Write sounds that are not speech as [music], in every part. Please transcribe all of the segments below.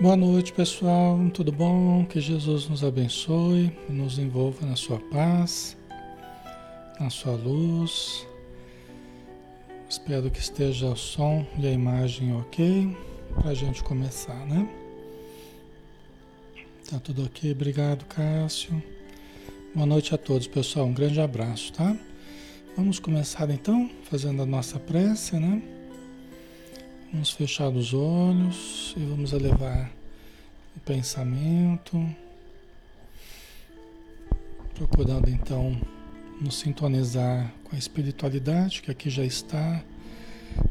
Boa noite, pessoal. Tudo bom? Que Jesus nos abençoe, nos envolva na sua paz, na sua luz. Espero que esteja o som e a imagem ok para a gente começar, né? Tá tudo ok? Obrigado, Cássio. Boa noite a todos, pessoal. Um grande abraço, tá? Vamos começar então fazendo a nossa prece, né? Vamos fechar os olhos e vamos elevar o pensamento, procurando então nos sintonizar com a espiritualidade que aqui já está,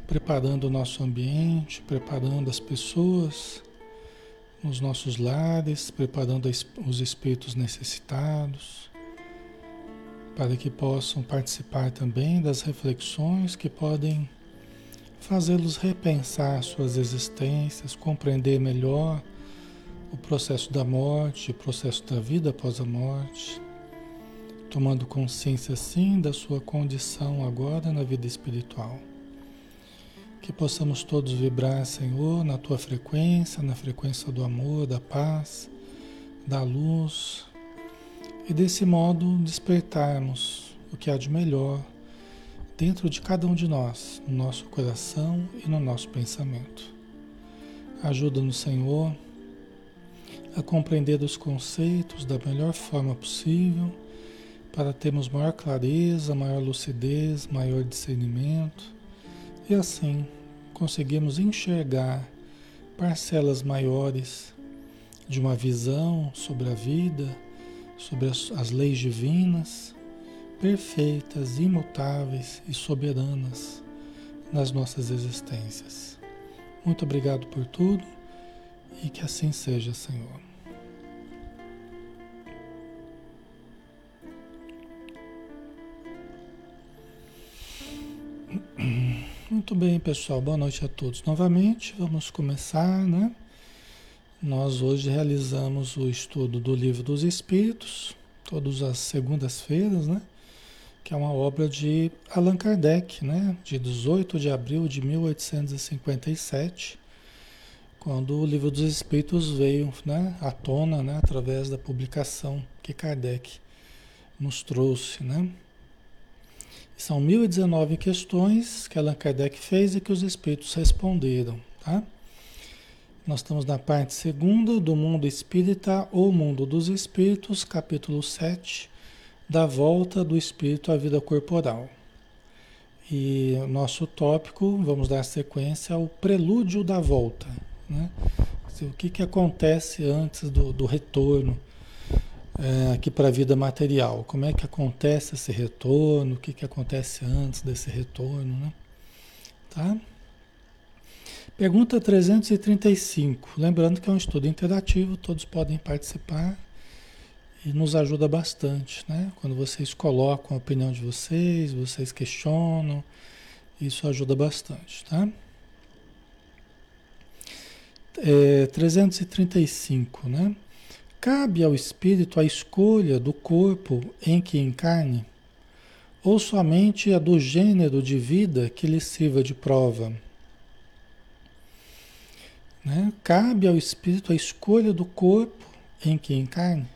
preparando o nosso ambiente, preparando as pessoas nos nossos lares, preparando os espíritos necessitados, para que possam participar também das reflexões que podem fazê-los repensar suas existências, compreender melhor o processo da morte, o processo da vida após a morte, tomando consciência sim da sua condição agora na vida espiritual. Que possamos todos vibrar, Senhor, na tua frequência, na frequência do amor, da paz, da luz, e desse modo despertarmos o que há de melhor dentro de cada um de nós, no nosso coração e no nosso pensamento. Ajuda-nos, Senhor, a compreender os conceitos da melhor forma possível, para termos maior clareza, maior lucidez, maior discernimento e assim conseguirmos enxergar parcelas maiores de uma visão sobre a vida, sobre as, as leis divinas perfeitas, imutáveis e soberanas nas nossas existências. Muito obrigado por tudo e que assim seja, Senhor. Muito bem, pessoal. Boa noite a todos. Novamente, vamos começar, né? Nós hoje realizamos o estudo do Livro dos Espíritos, todas as segundas-feiras, né? Que é uma obra de Allan Kardec, né, de 18 de abril de 1857, quando o Livro dos Espíritos veio né, à tona né, através da publicação que Kardec nos trouxe. Né. São 1019 questões que Allan Kardec fez e que os Espíritos responderam. Tá? Nós estamos na parte segunda do Mundo Espírita ou Mundo dos Espíritos, capítulo 7 da volta do espírito à vida corporal. E nosso tópico, vamos dar sequência ao prelúdio da volta. Né? O que, que acontece antes do, do retorno é, aqui para a vida material? Como é que acontece esse retorno? O que, que acontece antes desse retorno? Né? Tá? Pergunta 335. Lembrando que é um estudo interativo, todos podem participar e nos ajuda bastante, né? Quando vocês colocam a opinião de vocês, vocês questionam, isso ajuda bastante, tá? É, 335, né? Cabe ao espírito a escolha do corpo em que encarne, ou somente a do gênero de vida que lhe sirva de prova? Né? Cabe ao espírito a escolha do corpo em que encarne?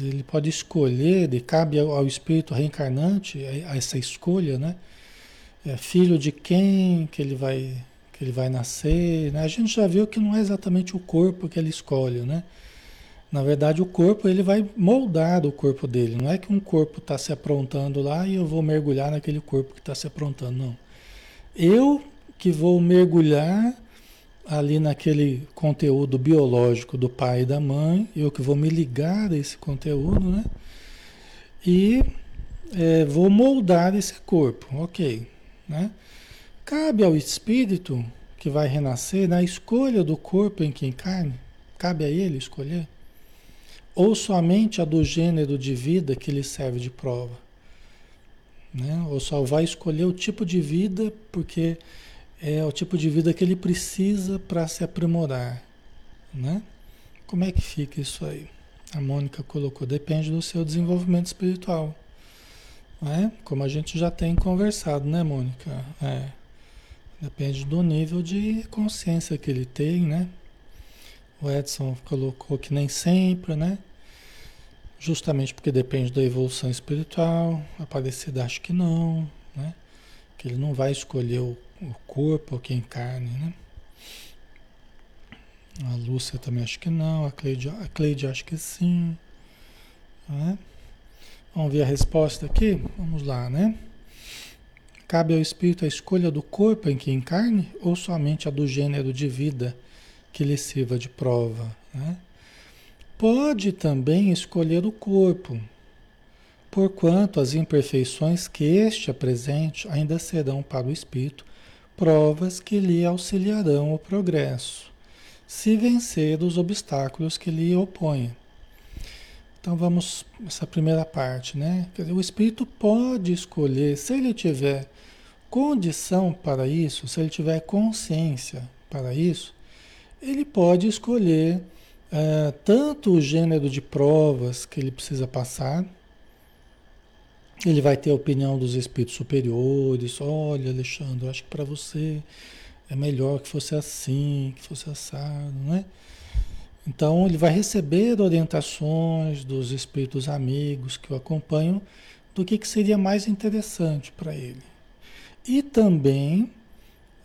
Ele pode escolher, e cabe ao, espírito reencarnante a, essa escolha, né? É filho de quem que ele vai que ele vai nascer, né? A gente já viu que não é exatamente o corpo que ele escolhe, né? Na verdade, o corpo ele vai moldar o corpo dele. Não é que um corpo está se aprontando lá e eu vou mergulhar naquele corpo que está se aprontando, não. Eu que vou mergulhar ali naquele conteúdo biológico do pai e da mãe, eu que vou me ligar a esse conteúdo, né? E é, vou moldar esse corpo, ok, né? Cabe ao espírito que vai renascer na escolha do corpo em que encarne, cabe a ele escolher, ou somente a do gênero de vida que lhe serve de prova, né? Ou só vai escolher o tipo de vida porque é o tipo de vida que ele precisa para se aprimorar, né? Como é que fica isso aí? A Mônica colocou, depende do seu desenvolvimento espiritual, né? Como a gente já tem conversado, né, Mônica? É, depende do nível de consciência que ele tem, né? O Edson colocou que nem sempre, né? Justamente porque depende da evolução espiritual. Aparecida acho que não, né? Que ele não vai escolher o, o corpo que encarne, né? A Lúcia também acho que não, a Cleide, a Cleide acho que sim. Né? Vamos ver a resposta aqui? Vamos lá, né? Cabe ao espírito a escolha do corpo em que encarne ou somente a do gênero de vida que lhe sirva de prova? Né? Pode também escolher o corpo, porquanto as imperfeições que este apresente ainda serão para o espírito provas que lhe auxiliarão o progresso, se vencer os obstáculos que lhe opõem. Então vamos essa primeira parte, né? Dizer, o espírito pode escolher, se ele tiver condição para isso, se ele tiver consciência para isso, ele pode escolher é, tanto o gênero de provas que ele precisa passar, ele vai ter a opinião dos espíritos superiores. Olha, Alexandre, acho que para você é melhor que fosse assim, que fosse assado, né? Então ele vai receber orientações dos espíritos amigos que o acompanham do que, que seria mais interessante para ele. E também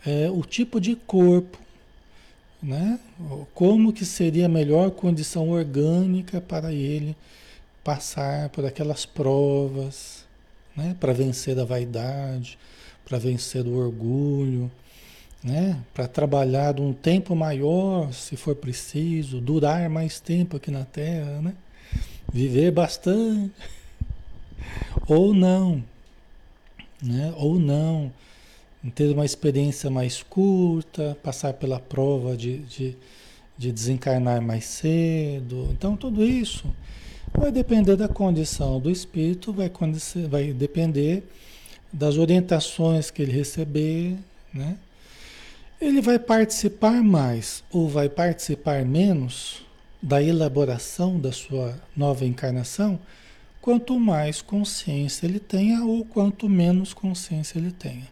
é, o tipo de corpo né? Como que seria a melhor condição orgânica para ele passar por aquelas provas, né? Para vencer a vaidade, para vencer o orgulho, né? Para trabalhar um tempo maior, se for preciso, durar mais tempo aqui na Terra, né? Viver bastante, ou não, né? Ou não ter uma experiência mais curta, passar pela prova de, de, de desencarnar mais cedo. Então, tudo isso vai depender da condição do espírito, vai, vai depender das orientações que ele receber, né? Ele vai participar mais ou vai participar menos da elaboração da sua nova encarnação, quanto mais consciência ele tenha ou quanto menos consciência ele tenha.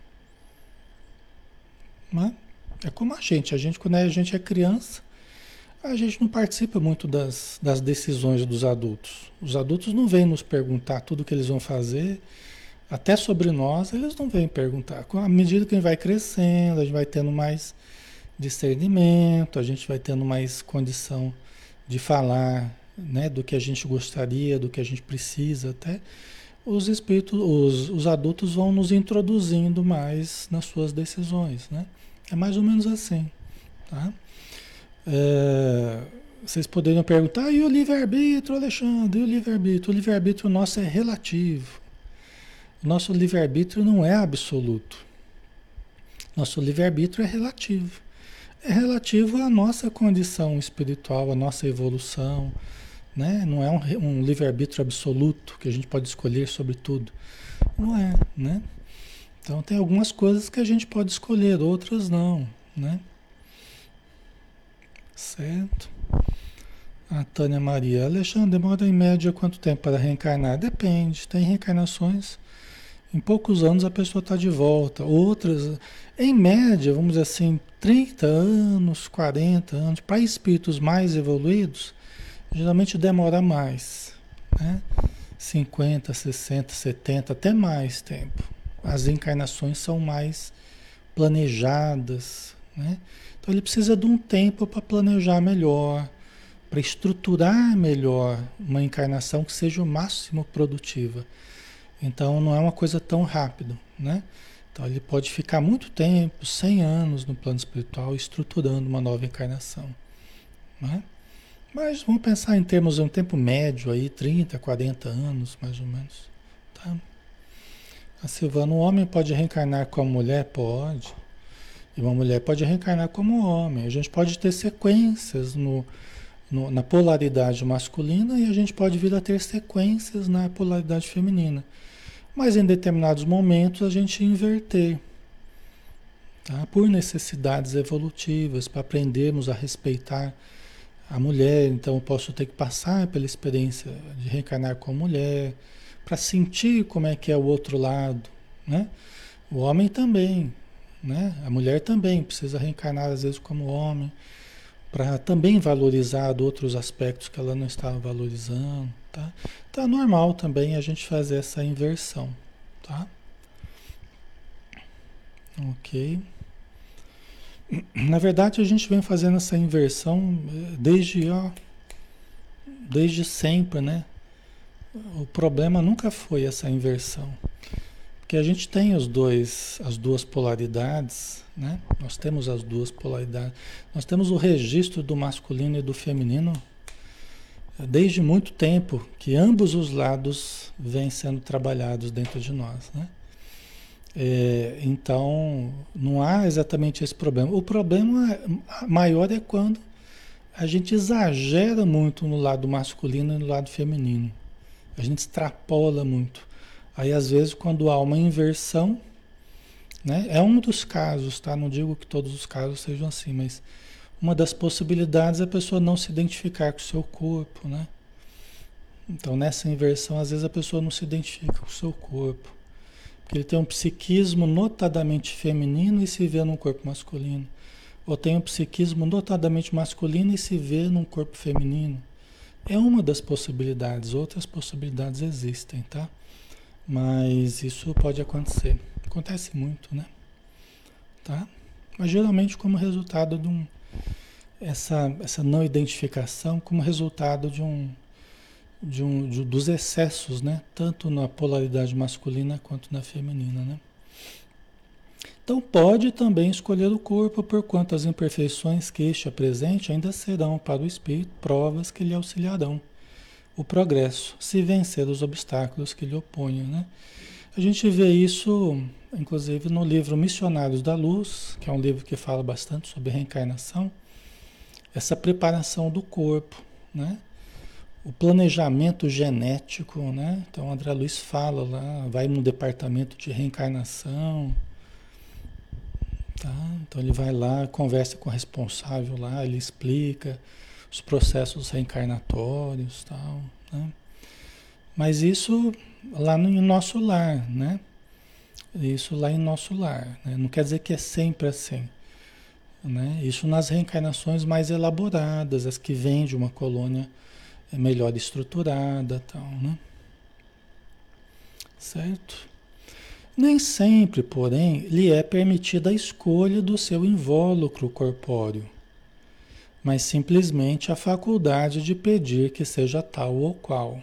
Né? É como a gente, a gente quando a gente é criança, a gente não participa muito das, das decisões dos adultos. Os adultos não vêm nos perguntar tudo o que eles vão fazer, até sobre nós, eles não vêm perguntar. À medida que a gente vai crescendo, a gente vai tendo mais discernimento, a gente vai tendo mais condição de falar né, do que a gente gostaria, do que a gente precisa até os espíritos, os, os adultos vão nos introduzindo mais nas suas decisões, né? É mais ou menos assim, tá? É, vocês poderiam perguntar, e o livre-arbítrio, Alexandre, e o livre-arbítrio? O livre-arbítrio nosso é relativo. Nosso livre-arbítrio não é absoluto. Nosso livre-arbítrio é relativo. É relativo à nossa condição espiritual, à nossa evolução, né? Não é um, um livre-arbítrio absoluto que a gente pode escolher sobre tudo. Não é, né? Então tem algumas coisas que a gente pode escolher, outras não, né? Certo? A Tânia Maria. Alexandre, demora em média quanto tempo para reencarnar? Depende. Tem reencarnações. Em poucos anos a pessoa está de volta. Outras, em média, vamos dizer assim, 30 anos, 40 anos. Para espíritos mais evoluídos, geralmente demora mais, né? 50, 60, 70, até mais tempo. As encarnações são mais planejadas, né? Então ele precisa de um tempo para planejar melhor, para estruturar melhor uma encarnação que seja o máximo produtiva. Então não é uma coisa tão rápido, né? Então ele pode ficar muito tempo, 100 anos no plano espiritual, estruturando uma nova encarnação, né? Mas vamos pensar em termos de um tempo médio aí, 30, 40 anos, mais ou menos. Tá? A Silvana, um homem pode reencarnar como mulher? Pode. E uma mulher pode reencarnar como homem. A gente pode ter sequências no, no, na polaridade masculina e a gente pode vir a ter sequências na polaridade feminina. Mas em determinados momentos a gente inverter. Tá? Por necessidades evolutivas, para aprendermos a respeitar a mulher, então eu posso ter que passar pela experiência de reencarnar como mulher, para sentir como é que é o outro lado, né? O homem também, né? A mulher também precisa reencarnar às vezes como homem, para também valorizar outros aspectos que ela não estava valorizando, tá? Tá normal também a gente fazer essa inversão, tá? Ok. Na verdade, a gente vem fazendo essa inversão eh, desde, ó, desde sempre, né? O problema nunca foi essa inversão. Porque a gente tem os dois, as duas polaridades, né? Nós temos as duas polaridades. Nós temos o registro do masculino e do feminino desde muito tempo, que ambos os lados vêm sendo trabalhados dentro de nós, né? É, então, não há exatamente esse problema. O problema maior é quando a gente exagera muito no lado masculino e no lado feminino. A gente extrapola muito. Aí, às vezes, quando há uma inversão, né, é um dos casos, tá? Não digo que todos os casos sejam assim, mas uma das possibilidades é a pessoa não se identificar com o seu corpo, né? Então, nessa inversão, às vezes a pessoa não se identifica com o seu corpo. Porque ele tem um psiquismo notadamente feminino e se vê num corpo masculino. Ou tem um psiquismo notadamente masculino e se vê num corpo feminino. É uma das possibilidades, outras possibilidades existem, tá? Mas isso pode acontecer. Acontece muito, né? Tá? Mas geralmente como resultado de um essa, essa não identificação como resultado de um, de um de, dos excessos, né? Tanto na polaridade masculina quanto na feminina, né? Então pode também escolher o corpo, por quanto as imperfeições que este apresente ainda serão para o espírito provas que lhe auxiliarão o progresso, se vencer os obstáculos que lhe oponham. Né? A gente vê isso, inclusive, no livro Missionários da Luz, que é um livro que fala bastante sobre reencarnação, essa preparação do corpo, né? o planejamento genético, né? Então André Luiz fala lá, vai no departamento de reencarnação, Tá? Então ele vai lá, conversa com o responsável lá, ele explica os processos reencarnatórios tal, né? Mas isso lá no nosso lar, né? Isso lá em nosso lar, né? Não quer dizer que é sempre assim, né? Isso nas reencarnações mais elaboradas, as que vêm de uma colônia melhor estruturada tal, né? Certo? Nem sempre, porém, lhe é permitida a escolha do seu invólucro corpóreo, mas simplesmente a faculdade de pedir que seja tal ou qual.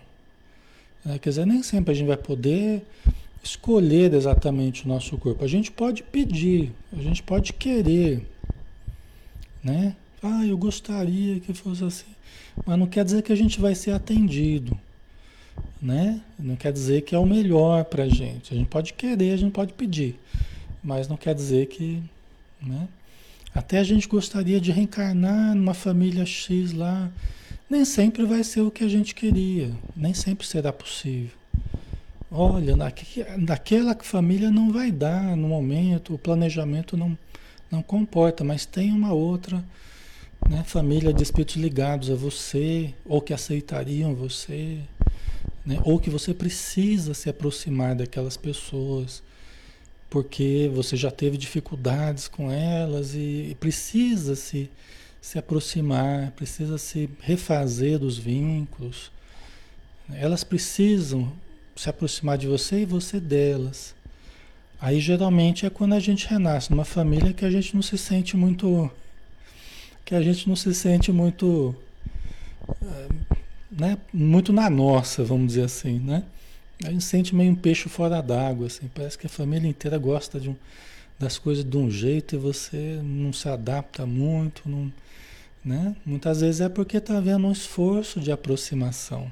É, quer dizer, nem sempre a gente vai poder escolher exatamente o nosso corpo. A gente pode pedir, a gente pode querer, né? Ah, eu gostaria que fosse assim. Mas não quer dizer que a gente vai ser atendido né? Não quer dizer que é o melhor para a gente. A gente pode querer, a gente pode pedir, mas não quer dizer que, né? Até a gente gostaria de reencarnar numa família X lá, nem sempre vai ser o que a gente queria, nem sempre será possível. Olha, naquela família não vai dar no momento, o planejamento não, não comporta, mas tem uma outra né, família de espíritos ligados a você, ou que aceitariam você, né? Ou que você precisa se aproximar daquelas pessoas porque você já teve dificuldades com elas e, precisa se, se aproximar, precisa se refazer dos vínculos. Elas precisam se aproximar de você e você delas. Aí geralmente é quando a gente renasce numa família que a gente não se sente muito. que a gente não se sente muito. Uh, né, muito na nossa, vamos dizer assim, né? A gente sente meio um peixe fora d'água, assim, parece que a família inteira gosta de um, das coisas de um jeito e você não se adapta muito, não, né? Muitas vezes é porque está havendo um esforço de aproximação.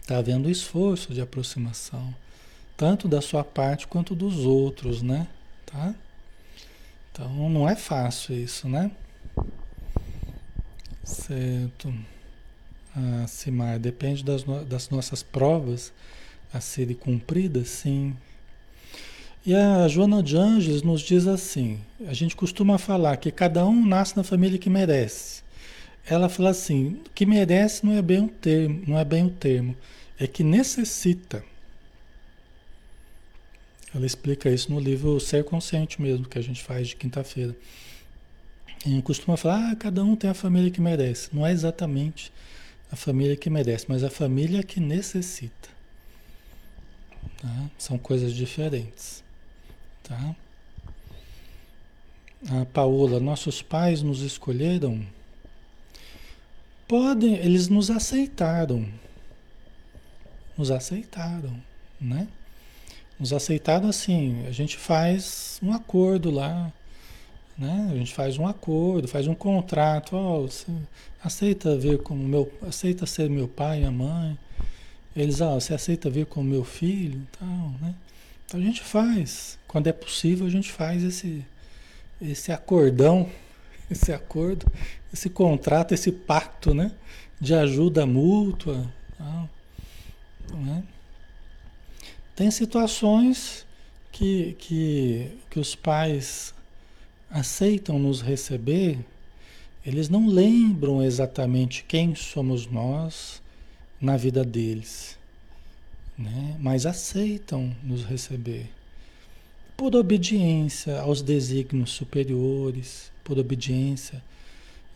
Está havendo um esforço de aproximação, tanto da sua parte quanto dos outros, né? Tá? Então não é fácil isso, né? Certo. Ah, Simar, depende das, no, das nossas provas a serem cumpridas, sim. E a Joana de Anjos nos diz assim: a gente costuma falar que cada um nasce na família que merece. Ela fala assim: que merece não é bem o termo, não é bem o termo, é que necessita. Ela explica isso no livro Ser Consciente mesmo, que a gente faz de quinta-feira. A gente costuma falar, ah, cada um tem a família que merece. Não é exatamente a família que merece, mas a família que necessita. Tá? São coisas diferentes. Tá? A Paola, nossos pais nos escolheram. Podem, eles nos aceitaram. Nos aceitaram, né? Nos aceitaram assim, a gente faz um acordo lá, né? A gente faz um acordo, faz um contrato, ó, aceita vir como meu, aceita ser meu pai e a mãe. Eles, oh, você aceita vir como meu filho, tal, né? Então a gente faz, quando é possível a gente faz esse esse acordão, [laughs] esse acordo, esse contrato, esse pacto, né? De ajuda mútua. né? Tem situações que, que, que os pais aceitam nos receber, eles não lembram exatamente quem somos nós na vida deles, né? mas aceitam nos receber por obediência aos desígnios superiores, por obediência,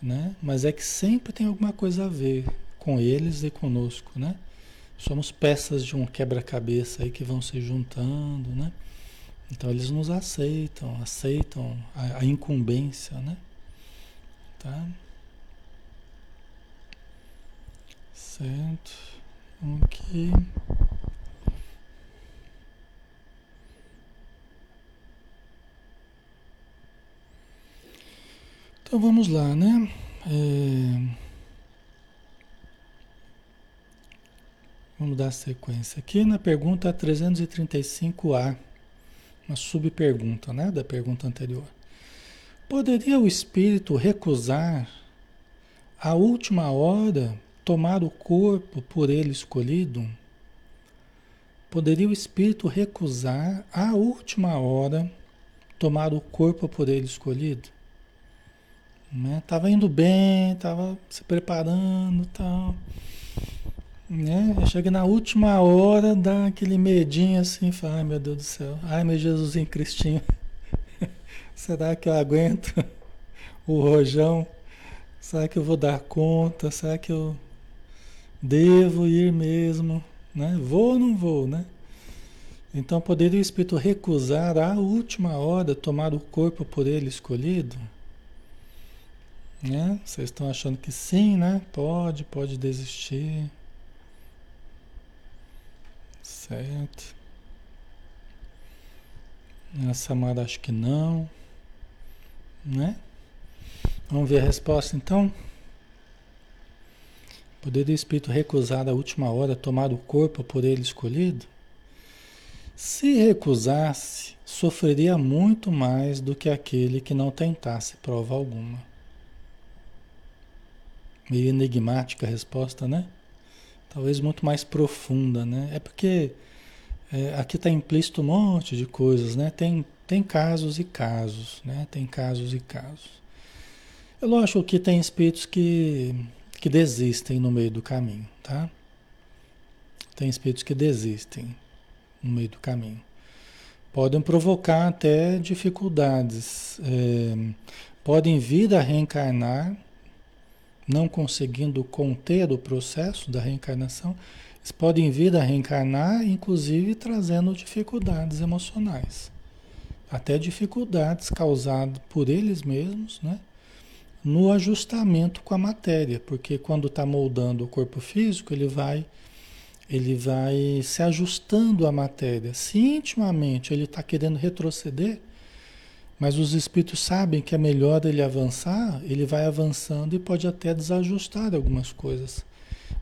né? Mas é que sempre tem alguma coisa a ver com eles e conosco, né? Somos peças de um quebra-cabeça aí que vão se juntando, né? Então eles nos aceitam, aceitam a, a incumbência, né? Tá? Certo. Ok. Então vamos lá, né? É... Vamos dar sequência aqui na pergunta 335A, uma subpergunta, né, da pergunta anterior. Poderia o espírito recusar a última hora tomar o corpo por ele escolhido? Poderia o espírito recusar a última hora tomar o corpo por ele escolhido? Né? Tava indo bem, tava se preparando tal. Né? Chega na última hora, dá aquele medinho assim, fala, ai meu Deus do céu, ai meu Jesus em Cristinho, será que eu aguento [laughs] o rojão? Será que eu vou dar conta? Será que eu devo ir mesmo? Né? Vou ou não vou, né? Então poderia o Espírito recusar a última hora tomar o corpo por ele escolhido? Né? Vocês estão achando que sim, né? Pode, pode desistir. Certo. A Samara acho que não. Né? Vamos ver a resposta então? Poderia o espírito recusar a última hora tomar o corpo por ele escolhido? Se recusasse, sofreria muito mais do que aquele que não tentasse prova alguma. Meio enigmática a resposta, né? Talvez muito mais profunda, né? É porque é, aqui está implícito um monte de coisas, né? Tem, tem casos e casos, né? Tem casos e casos. É lógico que tem espíritos que, que desistem no meio do caminho, tá? Tem espíritos que desistem no meio do caminho. Podem provocar até dificuldades. É, podem vir a reencarnar não conseguindo conter o processo da reencarnação, eles podem vir a reencarnar, inclusive trazendo dificuldades emocionais. Até dificuldades causadas por eles mesmos, né? No ajustamento com a matéria, porque quando está moldando o corpo físico, ele vai, ele vai se ajustando à matéria. Se intimamente ele está querendo retroceder, mas os espíritos sabem que é melhor ele avançar, ele vai avançando e pode até desajustar algumas coisas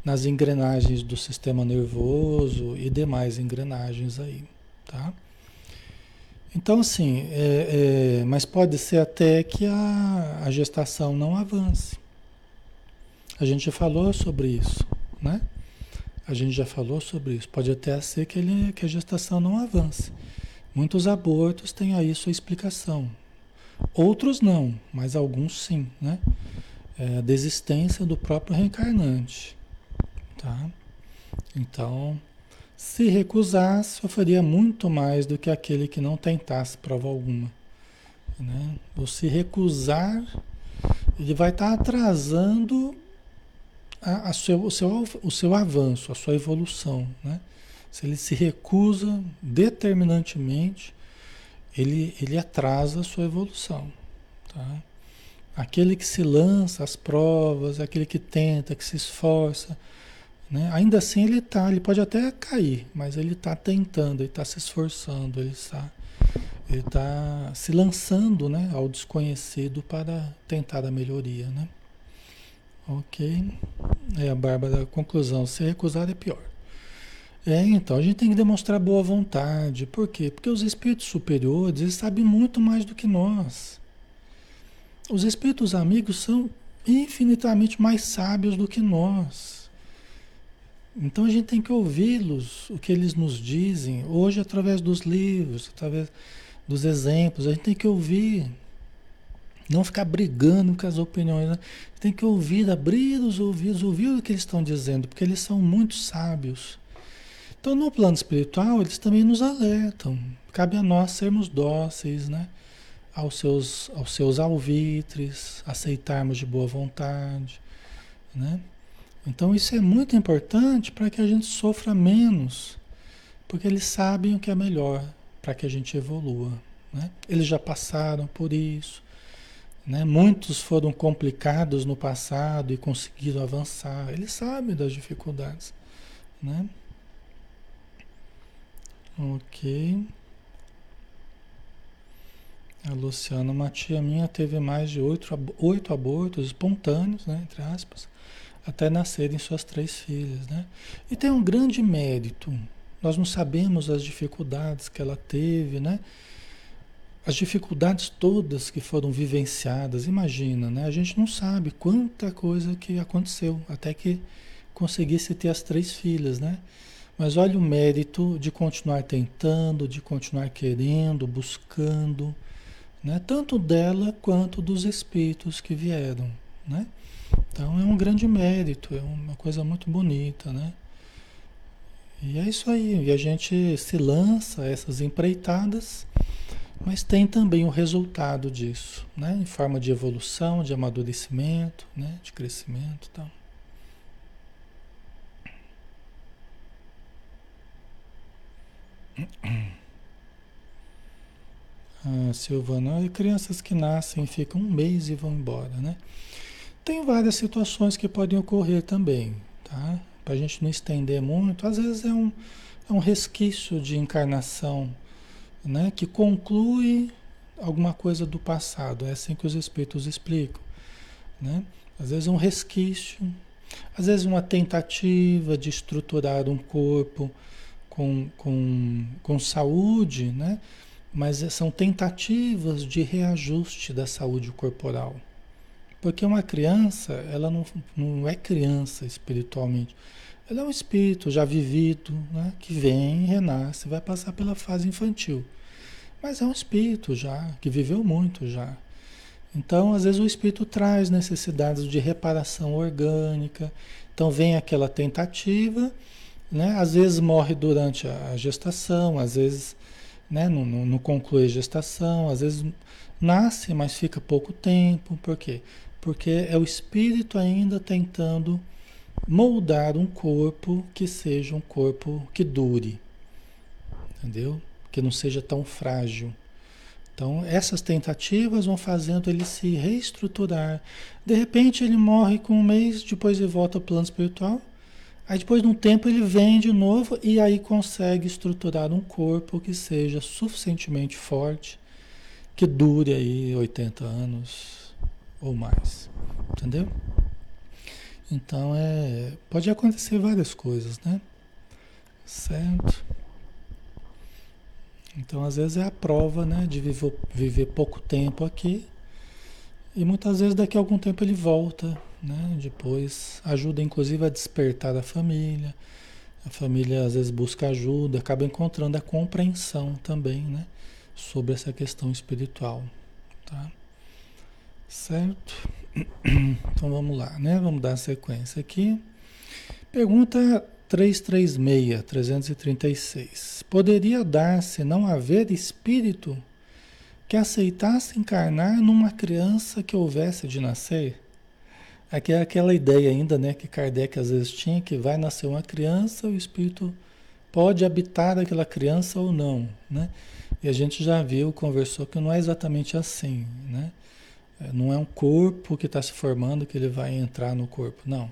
nas engrenagens do sistema nervoso e demais engrenagens aí, tá? Então, assim, é, é, mas pode ser até que a, a gestação não avance. A gente já falou sobre isso, né? A gente já falou sobre isso. Pode até ser que, ele, que a gestação não avance. Muitos abortos têm aí sua explicação. Outros não, mas alguns sim, né? É a desistência do próprio reencarnante, tá? Então, se recusasse, sofreria muito mais do que aquele que não tentasse prova alguma, né? Se recusar ele vai estar tá atrasando a, a seu, o, seu, o seu avanço, a sua evolução. Né? Se ele se recusa determinantemente, ele, ele atrasa a sua evolução. Tá? Aquele que se lança às provas, aquele que tenta, que se esforça, né? ainda assim ele está, ele pode até cair, mas ele está tentando, ele está se esforçando, ele está, ele está se lançando né, ao desconhecido para tentar a melhoria. Né? Ok. É a Bárbara, conclusão, se recusar é pior. É, então, a gente tem que demonstrar boa vontade. Por quê? Porque os espíritos superiores, eles sabem muito mais do que nós. Os espíritos amigos são infinitamente mais sábios do que nós. Então a gente tem que ouvi-los, o que eles nos dizem, hoje através dos livros, através dos exemplos, a gente tem que ouvir. Não ficar brigando com as opiniões. Né? Tem que ouvir, abrir os ouvidos, ouvir o que eles estão dizendo, porque eles são muito sábios. Então, no plano espiritual, eles também nos alertam. Cabe a nós sermos dóceis, né? Aos seus, aos seus alvitres, aceitarmos de boa vontade, né? Então, isso é muito importante para que a gente sofra menos, porque eles sabem o que é melhor para que a gente evolua, né? Eles já passaram por isso, né? Muitos foram complicados no passado e conseguiram avançar. Eles sabem das dificuldades. Né? Ok. A Luciana, uma tia minha teve mais de oito, oito abortos espontâneos, né, entre aspas, até nascerem suas três filhas. Né? E tem um grande mérito. Nós não sabemos as dificuldades que ela teve, né? as dificuldades todas que foram vivenciadas, imagina, né? A gente não sabe quanta coisa que aconteceu até que conseguisse ter as três filhas, né? Mas olha o mérito de continuar tentando, de continuar querendo, buscando, né? Tanto dela quanto dos espíritos que vieram, né? Então é um grande mérito, é uma coisa muito bonita, né? E é isso aí, e a gente se lança essas empreitadas mas tem também o resultado disso, né? em forma de evolução, de amadurecimento, né? de crescimento e tal. Ah, Silvana, e crianças que nascem ficam um mês e vão embora, né? Tem várias situações que podem ocorrer também, tá? Para a gente não estender muito, às vezes é um, é um resquício de encarnação né, que conclui alguma coisa do passado. É assim que os espíritos explicam. Né? Às vezes um resquício, às vezes uma tentativa de estruturar um corpo com, com, com saúde, né? mas são tentativas de reajuste da saúde corporal. Porque uma criança, ela não, não é criança espiritualmente. Ela é um espírito já vivido, né? que vem, renasce, vai passar pela fase infantil. Mas é um espírito já, que viveu muito já. Então, às vezes, o espírito traz necessidades de reparação orgânica. Então, vem aquela tentativa, né? às vezes morre durante a gestação, às vezes né? não, não, não conclui a gestação, às vezes nasce, mas fica pouco tempo. Por quê? Porque é o espírito ainda tentando moldar um corpo que seja um corpo que dure. Entendeu? Que não seja tão frágil. Então, essas tentativas vão fazendo ele se reestruturar. De repente, ele morre com um mês, depois ele volta ao plano espiritual. Aí, depois de um tempo, ele vem de novo e aí consegue estruturar um corpo que seja suficientemente forte, que dure aí 80 anos ou mais. Entendeu? Então é, pode acontecer várias coisas, né? Certo? Então às vezes é a prova, né, de viver, viver pouco tempo aqui e muitas vezes daqui a algum tempo ele volta, né? Depois ajuda inclusive a despertar a família. A família às vezes busca ajuda, acaba encontrando a compreensão também, né, sobre essa questão espiritual, tá? Certo? [clears throat] Então vamos lá, né? Vamos dar sequência aqui. Pergunta 336, 336. Poderia dar-se não haver espírito que aceitasse encarnar numa criança que houvesse de nascer. Aqui é aquela ideia ainda, né, que Kardec às vezes tinha, que vai nascer uma criança, o espírito pode habitar aquela criança ou não, né? E a gente já viu, conversou que não é exatamente assim, né? É, não é um corpo que está se formando que ele vai entrar no corpo, não.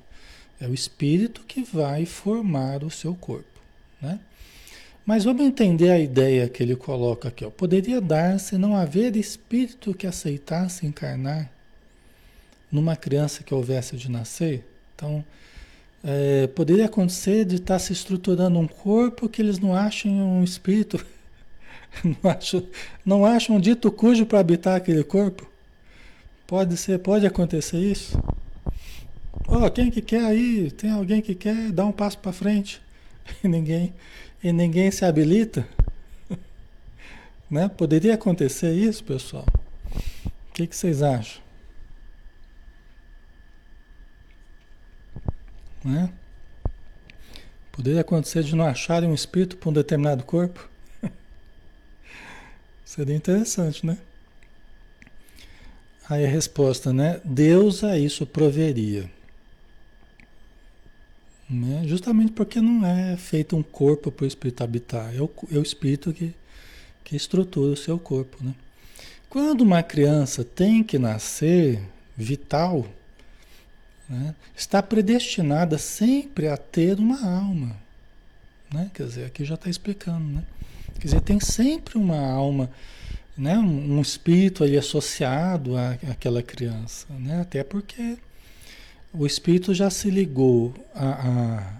É o espírito que vai formar o seu corpo, né? Mas vamos entender a ideia que ele coloca aqui. Ó. Poderia dar-se não haver espírito que aceitasse encarnar numa criança que houvesse de nascer? Então, é, poderia acontecer de estar se estruturando um corpo que eles não achem um espírito, [laughs] não acham, não acham um dito cujo para habitar aquele corpo? Pode ser, pode acontecer isso? Ó, oh, quem que quer aí? Tem alguém que quer dar um passo para frente? [laughs] E ninguém e ninguém se habilita? [laughs] né? Poderia acontecer isso, pessoal? O que, que vocês acham? Né? Poderia acontecer de não acharem um espírito para um determinado corpo? [laughs] Seria interessante, né? Aí a resposta, né? Deus a isso proveria. Né? Justamente porque não é feito um corpo para o espírito habitar, é o, é o espírito que, que estrutura o seu corpo. Né? Quando uma criança tem que nascer vital, né, está predestinada sempre a ter uma alma. Né? Quer dizer, aqui já está explicando. Né? Quer dizer, tem sempre uma alma, né? um, espírito ali associado à, àquela criança. Né? Até porque o espírito já se ligou à,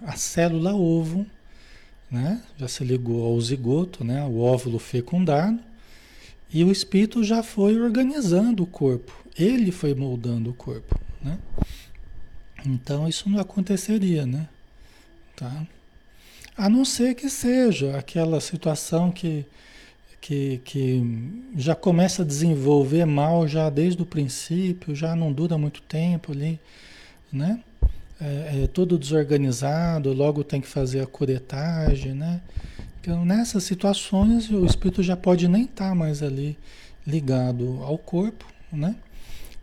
à, à célula ovo, né? já se ligou ao zigoto, né? o óvulo fecundado, e o espírito já foi organizando o corpo, ele foi moldando o corpo. Né? Então isso não aconteceria, né? Tá? A não ser que seja aquela situação que, que, que já começa a desenvolver mal já desde o princípio, já não dura muito tempo ali né? É, é todo desorganizado, logo tem que fazer a curetagem, né? Então, nessas situações, o espírito já pode nem estar tá mais ali ligado ao corpo, né?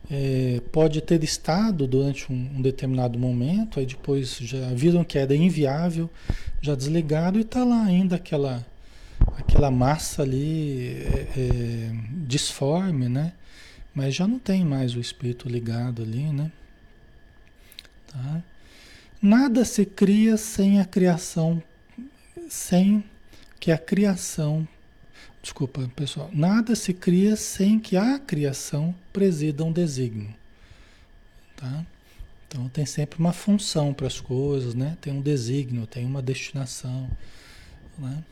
É, pode ter estado durante um, um, determinado momento, aí depois já viram que era inviável, já desligado e está lá ainda aquela, aquela massa ali é, é, disforme, né? Mas já não tem mais o espírito ligado ali, né? Tá? Nada se cria sem a criação, sem que a criação, desculpa pessoal, nada se cria sem que a criação presida um desígnio. Tá? Então tem sempre uma função para as coisas, né? Tem um desígnio, tem uma destinação, né?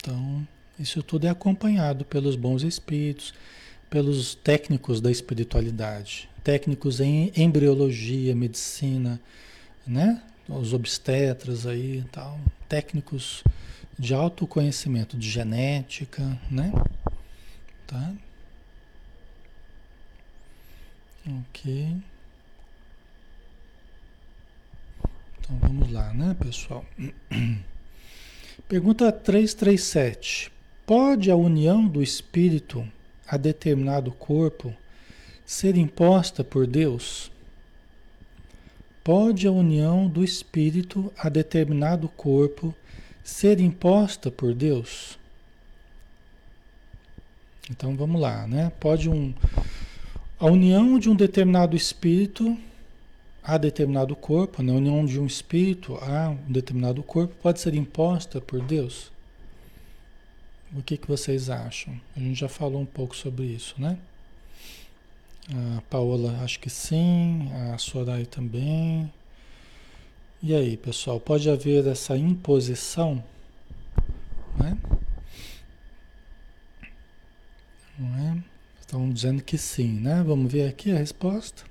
Então isso tudo é acompanhado pelos bons espíritos, pelos técnicos da espiritualidade, técnicos em embriologia, medicina, né? Os obstetras aí tal, técnicos de autoconhecimento, de genética, né? Tá? Ok. Então vamos lá, né, pessoal? [clears throat] Pergunta 337. Pode a união do espírito a determinado corpo ser imposta por Deus? Pode a união do espírito a determinado corpo ser imposta por Deus? Então vamos lá, né? Pode um a união de um determinado espírito a determinado corpo, né? a união de um espírito a um determinado corpo pode ser imposta por Deus? O que, que vocês acham? A gente já falou um pouco sobre isso, né? A Paola, acho que sim. A Soraya também. E aí, pessoal, pode haver essa imposição? Né? Não é? Estão dizendo que sim, né? Vamos ver aqui a resposta.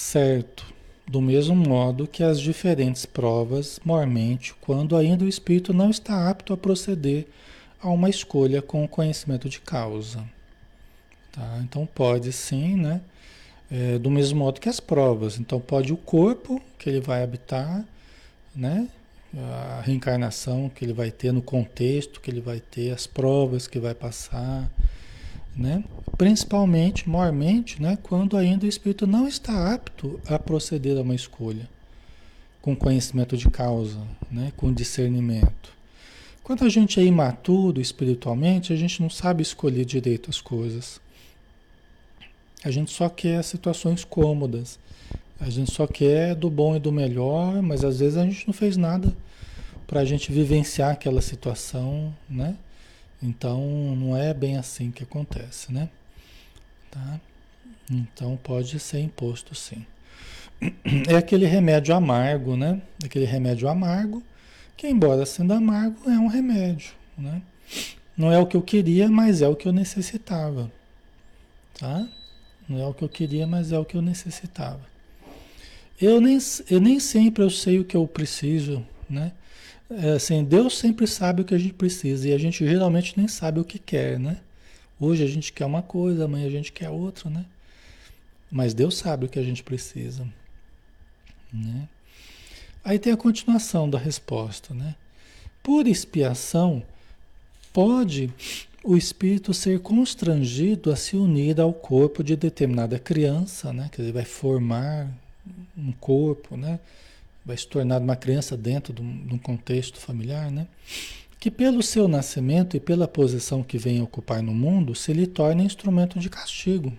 Certo. Do mesmo modo que as diferentes provas, mormente, quando ainda o espírito não está apto a proceder a uma escolha com o conhecimento de causa. Tá? Então pode sim, né? É, do mesmo modo que as provas. Então pode o corpo que ele vai habitar, né? A reencarnação que ele vai ter no contexto que ele vai ter, as provas que vai passar, né? Principalmente, maiormente, né? Quando ainda o espírito não está apto a proceder a uma escolha com conhecimento de causa, né? Com discernimento. Quando a gente é imaturo espiritualmente, a gente não sabe escolher direito as coisas. A gente só quer situações cômodas. A gente só quer do bom e do melhor, mas às vezes a gente não fez nada para a gente vivenciar aquela situação, né? Então não é bem assim que acontece, né? Tá? Então pode ser imposto sim. É aquele remédio amargo, né? Aquele remédio amargo, que embora sendo amargo, é um remédio, né? Não é o que eu queria, mas é o que eu necessitava. Tá? Não é o que eu queria, mas é o que eu necessitava. Eu nem, eu nem sempre eu sei o que eu preciso, né? É assim, Deus sempre sabe o que a gente precisa e a gente geralmente nem sabe o que quer, né? Hoje a gente quer uma coisa, amanhã a gente quer outra, né? Mas Deus sabe o que a gente precisa, né? Aí tem a continuação da resposta, né? Por expiação, pode o espírito ser constrangido a se unir ao corpo de determinada criança, né? Quer dizer, vai formar um corpo, né? Vai se tornar uma criança dentro de um, de um contexto familiar, né? que pelo seu nascimento e pela posição que vem ocupar no mundo, se lhe torna instrumento de castigo.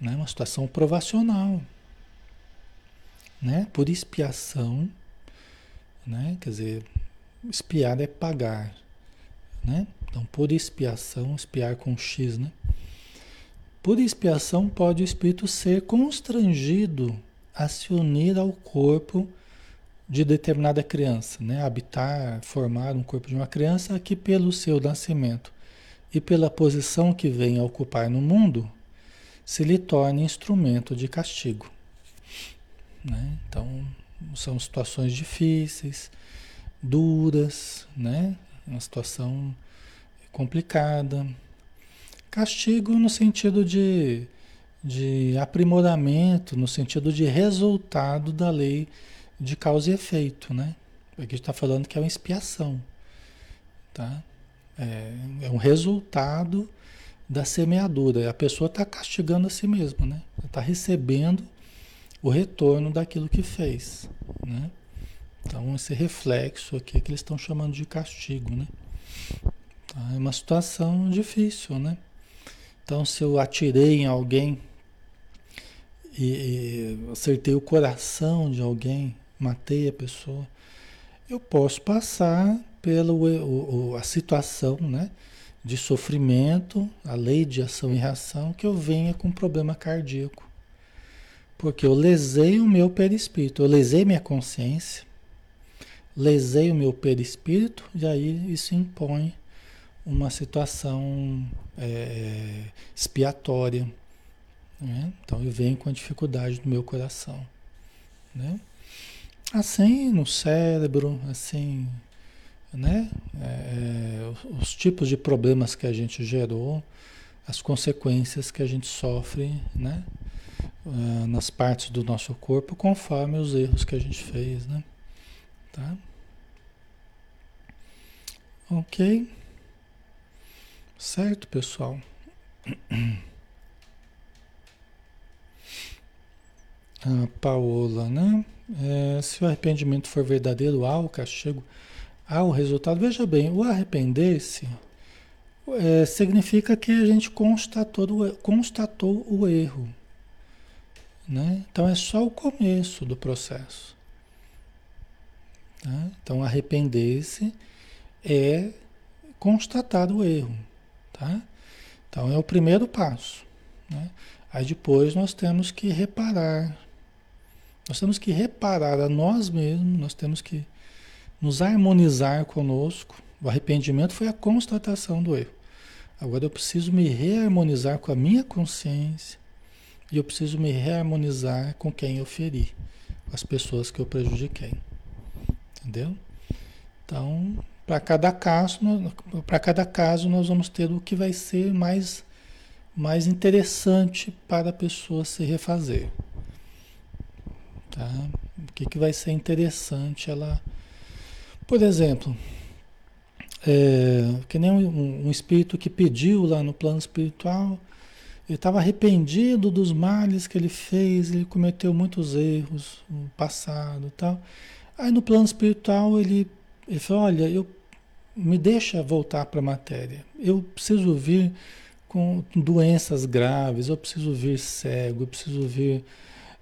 Né? Uma situação provacional. Né? Por expiação, né? quer dizer, espiar é pagar. Né? Então, por expiação, espiar com X, né? Por expiação pode o espírito ser constrangido a se unir ao corpo de determinada criança, né? habitar, formar um corpo de uma criança que pelo seu nascimento e pela posição que vem a ocupar no mundo, se lhe torne instrumento de castigo. Né? Então, são situações difíceis, duras, né? uma situação complicada. Castigo no sentido de de aprimoramento, no sentido de resultado da lei de causa e efeito, né? Aqui está falando que é uma expiação, tá? É, é um resultado da semeadura. A pessoa está castigando a si mesma, né? Está recebendo o retorno daquilo que fez, né? Então, esse reflexo aqui é que eles estão chamando de castigo, né? Tá? É uma situação difícil, né? Então, se eu atirei em alguém e, e acertei o coração de alguém, matei a pessoa, eu posso passar pela a situação né, de sofrimento, a lei de ação e reação, que eu venha com problema cardíaco. Porque eu lesei o meu perispírito, eu lesei minha consciência, lesei o meu perispírito, e aí isso impõe uma situação é, expiatória né? Então eu venho com a dificuldade no meu coração. Né? Assim no cérebro, assim, né? É, é, os tipos de problemas que a gente gerou, as consequências que a gente sofre, né? Uh, nas partes do nosso corpo, conforme os erros que a gente fez, né? Tá? Ok? Certo, pessoal? [clears throat] A Paola, né? É, se o arrependimento for verdadeiro, há o castigo, há o resultado. Veja bem, o arrepender-se é, significa que a gente constatou, constatou o erro. Né? Então é só o começo do processo. Tá? Então arrepender-se é constatar o erro. Tá? Então é o primeiro passo. Né? Aí depois nós temos que reparar nós temos que reparar a nós mesmos, nós temos que nos harmonizar conosco. O arrependimento foi a constatação do erro. Agora eu preciso me reharmonizar com a minha consciência e eu preciso me reharmonizar com quem eu feri, com as pessoas que eu prejudiquei. Entendeu? Então, para cada caso, para cada caso nós vamos ter o que vai ser mais mais interessante para a pessoa se refazer. Tá? O que, que vai ser interessante ela. Por exemplo, é, que nem um, um espírito que pediu lá no plano espiritual, ele estava arrependido dos males que ele fez, ele cometeu muitos erros no passado tal. Aí no plano espiritual ele, ele falou, olha, eu me deixa voltar para a matéria. Eu preciso vir com doenças graves, eu preciso vir cego, eu preciso vir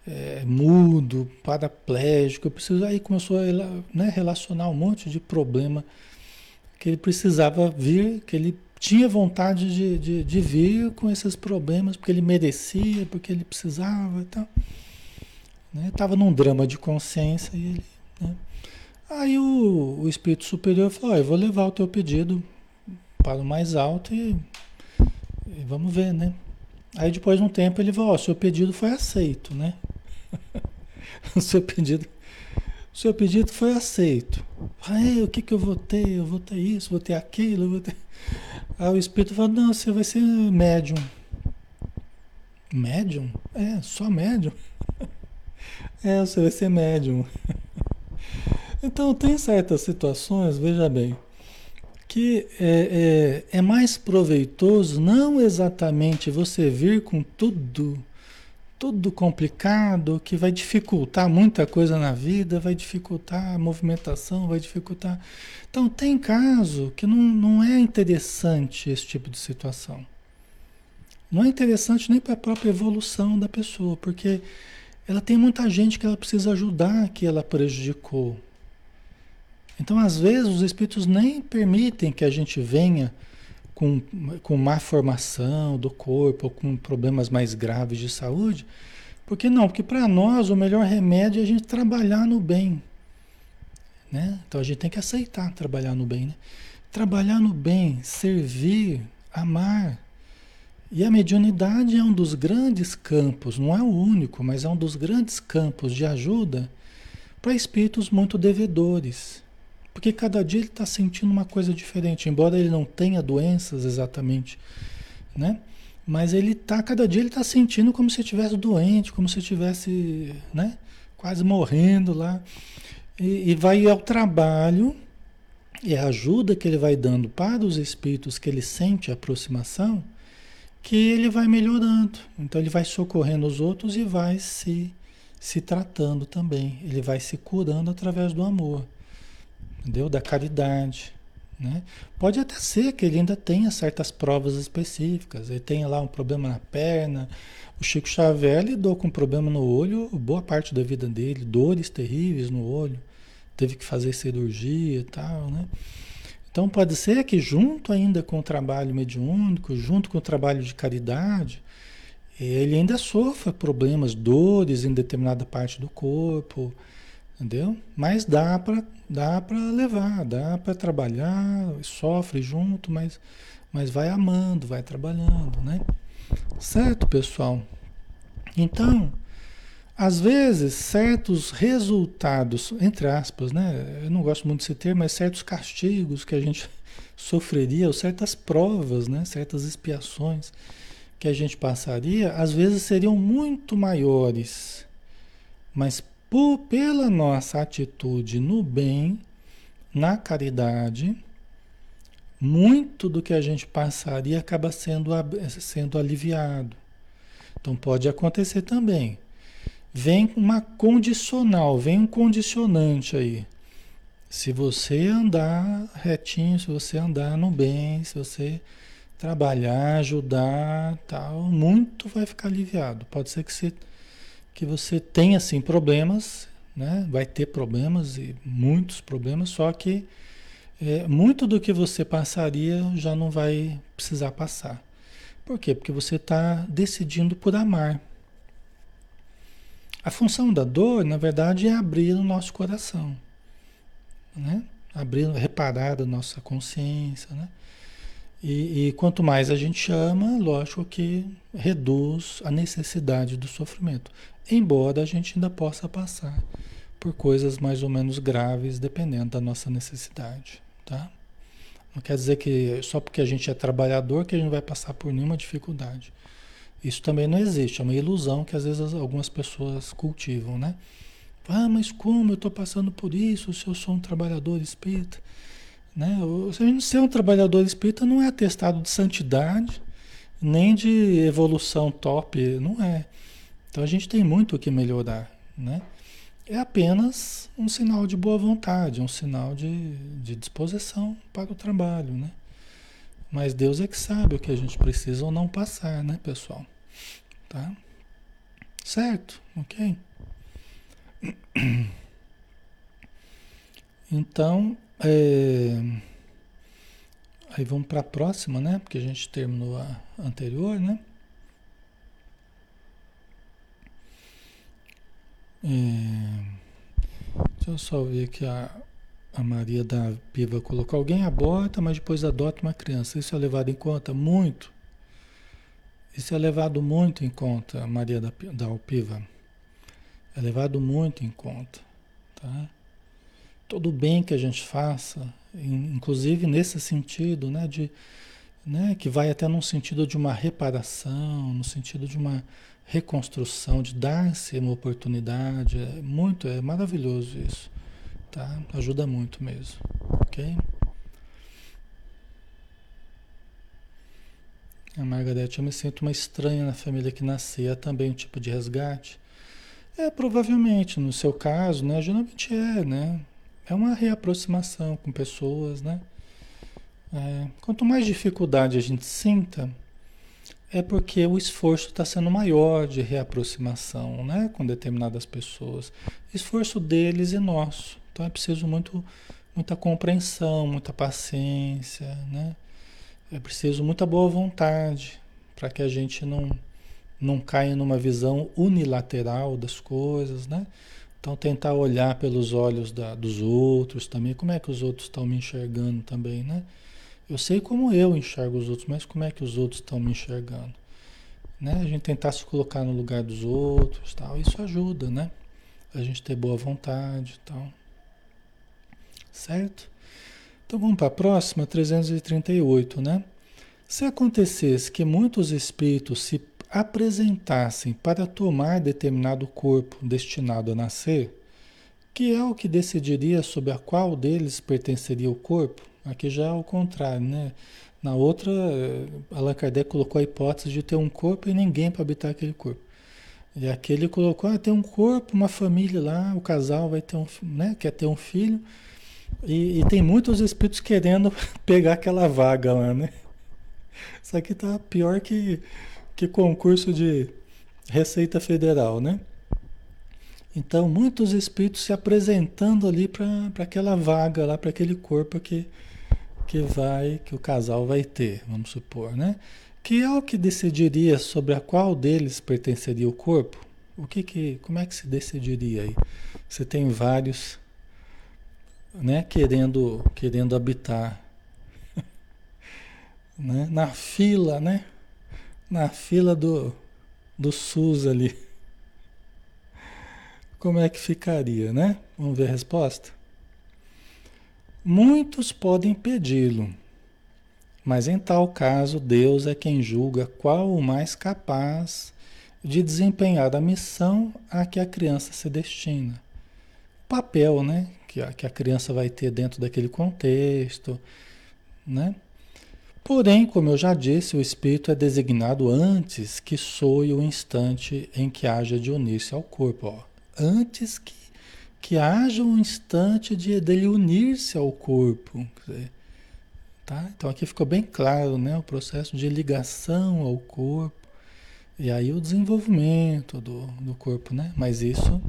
é, mudo, paraplégico, eu preciso. Aí começou a né, relacionar um monte de problema que ele precisava vir, que ele tinha vontade de, de, de vir com esses problemas, porque ele merecia, porque ele precisava e tal. Estava né? num drama de consciência e ele. Né? Aí o, o espírito superior falou: oh, Eu vou levar o teu pedido para o mais alto e, e vamos ver, né? Aí depois de um tempo ele falou: oh, seu pedido foi aceito, né? [laughs] o seu pedido, o seu pedido foi aceito. Aí, o que que eu vou ter? Eu vou ter isso, vou ter aquilo, vou ter... Aí o espírito falou: "Não, você vai ser médium". Médium? É, só médium. [laughs] é, você vai ser médium. [laughs] então tem certas situações, veja bem, que é, é, é mais proveitoso não exatamente você vir com tudo tudo complicado, que vai dificultar muita coisa na vida, vai dificultar a movimentação, vai dificultar. Então, tem caso que não, não é interessante esse tipo de situação. Não é interessante nem para a própria evolução da pessoa, porque ela tem muita gente que ela precisa ajudar que ela prejudicou. Então, às vezes, os espíritos nem permitem que a gente venha com, com má formação do corpo, ou com problemas mais graves de saúde. Por que não? Porque para nós o melhor remédio é a gente trabalhar no bem. Né? Então a gente tem que aceitar trabalhar no bem. Né? Trabalhar no bem, servir, amar. E a mediunidade é um dos grandes campos, não é o único, mas é um dos grandes campos de ajuda para espíritos muito devedores. Porque cada dia ele está sentindo uma coisa diferente, embora ele não tenha doenças exatamente, né? Mas ele tá, cada dia ele está sentindo como se estivesse doente, como se estivesse, né? Quase morrendo lá. E, e vai ao trabalho, e a ajuda que ele vai dando para os espíritos que ele sente a aproximação, que ele vai melhorando. Então ele vai socorrendo os outros e vai se, se tratando também. Ele vai se curando através do amor entendeu? Da caridade. Né? Pode até ser que ele ainda tenha certas provas específicas, ele tenha lá um problema na perna. O Chico Xavier lidou com um problema no olho boa parte da vida dele, dores terríveis no olho, teve que fazer cirurgia e tal, né? Então pode ser que junto ainda com o trabalho mediúnico, junto com o trabalho de caridade, ele ainda sofra problemas, dores em determinada parte do corpo, entendeu? Mas dá para dá para levar, dá para trabalhar, sofre junto, mas mas vai amando, vai trabalhando, né? Certo, pessoal? Então, às vezes, certos resultados, entre aspas, né? Eu não gosto muito desse termo, mas certos castigos que a gente [laughs] sofreria, ou certas provas, né? Certas expiações que a gente passaria, às vezes seriam muito maiores, mas por, pela nossa atitude no bem, na caridade, muito do que a gente passaria acaba sendo, sendo aliviado. Então pode acontecer também. Vem uma condicional, vem um condicionante aí. Se você andar retinho, se você andar no bem, se você trabalhar, ajudar, tal, muito vai ficar aliviado. Pode ser que você que você tem assim problemas, né? Vai ter problemas e muitos problemas, só que é, muito do que você passaria já não vai precisar passar. Por quê? Porque você está decidindo por amar. A função da dor, na verdade, é abrir o nosso coração, né? Abrir, reparar a nossa consciência, né? E, e, quanto mais a gente ama, lógico que reduz a necessidade do sofrimento. Embora a gente ainda possa passar por coisas mais ou menos graves, dependendo da nossa necessidade, tá? Não quer dizer que só porque a gente é trabalhador que a gente vai passar por nenhuma dificuldade. Isso também não existe, é uma ilusão que às vezes algumas pessoas cultivam, né? Ah, mas como eu estou passando por isso se eu sou um trabalhador espírita? Né? Se a gente ser um trabalhador espírita não é atestado de santidade, nem de evolução top, não é. Então a gente tem muito o que melhorar, né? É apenas um sinal de boa vontade, um sinal de, de disposição para o trabalho, né? Mas Deus é que sabe o que a gente precisa ou não passar, né, pessoal? Tá? Certo? Ok? [clears throat] Então, é... aí vamos para a próxima, né? Porque a gente terminou a anterior, né? É... Deixa eu só ver aqui a, a Maria da Piva colocou. Alguém aborta, mas depois adota uma criança. Isso é levado em conta? Muito. Isso é levado muito em conta, Maria da, da Alpiva. É levado muito em conta. Tá? Todo bem que a gente faça, inclusive nesse sentido, né, de, né, que vai até num sentido de uma reparação, no sentido de uma reconstrução, de dar-se uma oportunidade. É muito, é maravilhoso isso. Tá? Ajuda muito mesmo. Ok? A Margarete, eu me sinto uma estranha na família que nasci. É também um tipo de resgate? É, provavelmente, no seu caso, né? Geralmente é, né? É uma reaproximação com pessoas, né? É, quanto mais dificuldade a gente sinta, é porque o esforço está sendo maior de reaproximação, né? Com determinadas pessoas. Esforço deles e nosso. Então é preciso muito, muita compreensão, muita paciência, né? É preciso muita boa vontade para que a gente não, não caia numa visão unilateral das coisas, né? Então tentar olhar pelos olhos da, dos outros também, como é que os outros estão me enxergando também, né? Eu sei como eu enxergo os outros, mas como é que os outros estão me enxergando? Né? A gente tentar se colocar no lugar dos outros, tal, isso ajuda, né? A gente ter boa vontade, tal. Certo? Então vamos para a próxima, 338, né? Se acontecesse que muitos espíritos se apresentassem para tomar determinado corpo destinado a nascer, que é o que decidiria sobre a qual deles pertenceria o corpo? Aqui já é o contrário, né? Na outra, eh, Allan Kardec colocou a hipótese de ter um corpo e ninguém para habitar aquele corpo. E aqui ele colocou, ah, tem um corpo, uma família lá, o casal vai ter um, né, quer ter um filho, e, e, tem muitos espíritos querendo [laughs] pegar aquela vaga lá, né? Isso aqui tá pior que, que concurso de Receita Federal, né? Então, muitos espíritos se apresentando ali para aquela vaga lá, para aquele corpo que, que vai, que o casal vai ter, vamos supor, né? Que é o que decidiria sobre a qual deles pertenceria o corpo? O que que, como é que se decidiria aí? Você tem vários né, querendo, querendo habitar [laughs] né, na fila, né, na fila do, do SUS ali. Como é que ficaria, né? Vamos ver a resposta? Muitos podem pedi-lo, mas em tal caso Deus é quem julga qual o mais capaz de desempenhar a missão a que a criança se destina. Papel, né? que a, que a criança vai ter dentro daquele contexto, né? Porém, como eu já disse, o espírito é designado antes que soe o instante em que haja de unir-se ao corpo. Ó. Antes que, que haja um instante de dele unir-se ao corpo. Tá? Então aqui ficou bem claro né, o processo de ligação ao corpo. E aí o desenvolvimento do, do corpo, né? Mas isso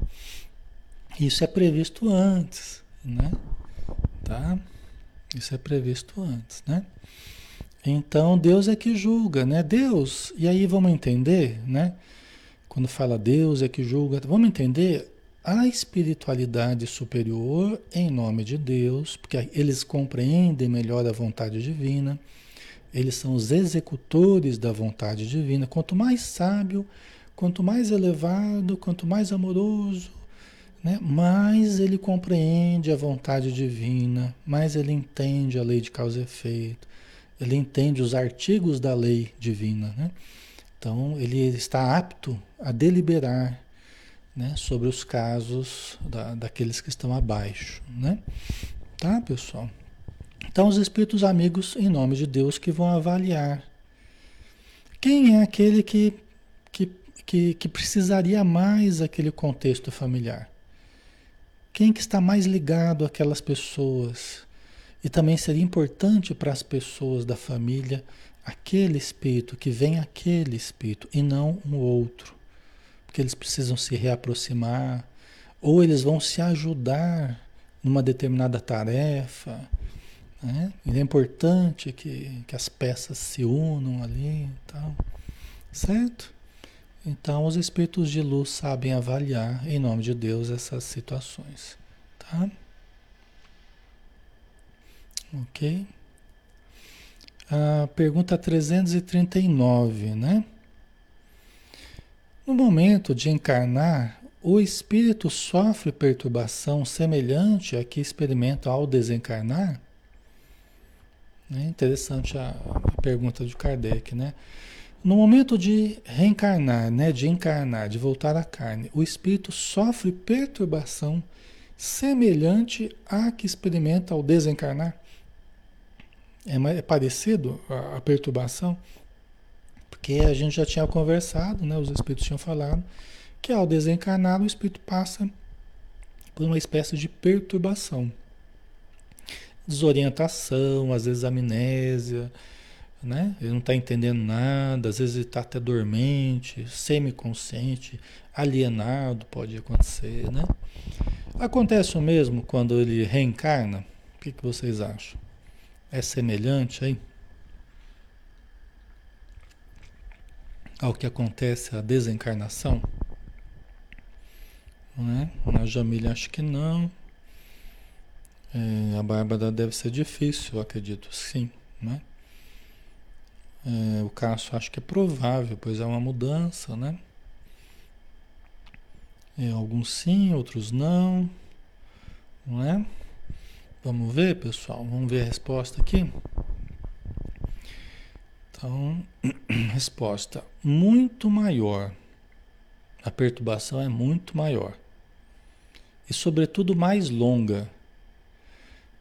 isso é previsto antes, né? Tá? Isso é previsto antes, né? Então Deus é que julga, né? Deus, e aí vamos entender, né? Quando fala Deus é que julga, vamos entender a espiritualidade superior em nome de Deus, porque eles compreendem melhor a vontade divina, eles são os executores da vontade divina. Quanto mais sábio, quanto mais elevado, quanto mais amoroso, né? mais ele compreende a vontade divina, mais ele entende a lei de causa e efeito, ele entende os artigos da lei divina. Né? Então, ele está apto a deliberar né, sobre os casos da, daqueles que estão abaixo. Né? Tá, pessoal? Então, os espíritos amigos, em nome de Deus, que vão avaliar quem é aquele que, que, que, que precisaria mais daquele contexto familiar. Quem que está mais ligado àquelas pessoas? E também seria importante para as pessoas da família aquele espírito, que vem aquele espírito e não um outro. Porque eles precisam se reaproximar, ou eles vão se ajudar numa determinada tarefa. Né? E é importante que, que as peças se unam ali e tal. Certo? Então, os espíritos de luz sabem avaliar, em nome de Deus, essas situações. Tá? Ok? A pergunta 339, né? No momento de encarnar, o espírito sofre perturbação semelhante à que experimenta ao desencarnar? É interessante a, a pergunta de Kardec, né? No momento de reencarnar, né, de encarnar, de voltar à carne, o espírito sofre perturbação semelhante à que experimenta ao desencarnar? É, é parecido a, a, perturbação? Porque a gente já tinha conversado, né, os espíritos tinham falado, que ao desencarnar o espírito passa por uma espécie de perturbação. Desorientação, às vezes amnésia, né? Ele não está entendendo nada, às vezes ele está até dormente, semiconsciente, alienado, pode acontecer, né? Acontece o mesmo quando ele reencarna? O que, que vocês acham? É semelhante aí? Ao que acontece a desencarnação? Né? Na Jamília acho que não. É, a Bárbara deve ser difícil, eu acredito, sim. Né? É, o caso acho que é provável, pois é uma mudança, né? É, alguns sim, outros não. Não é? Vamos ver, pessoal? Vamos ver a resposta aqui. Então, [clears throat] resposta: muito maior. A perturbação é muito maior. E, sobretudo, mais longa.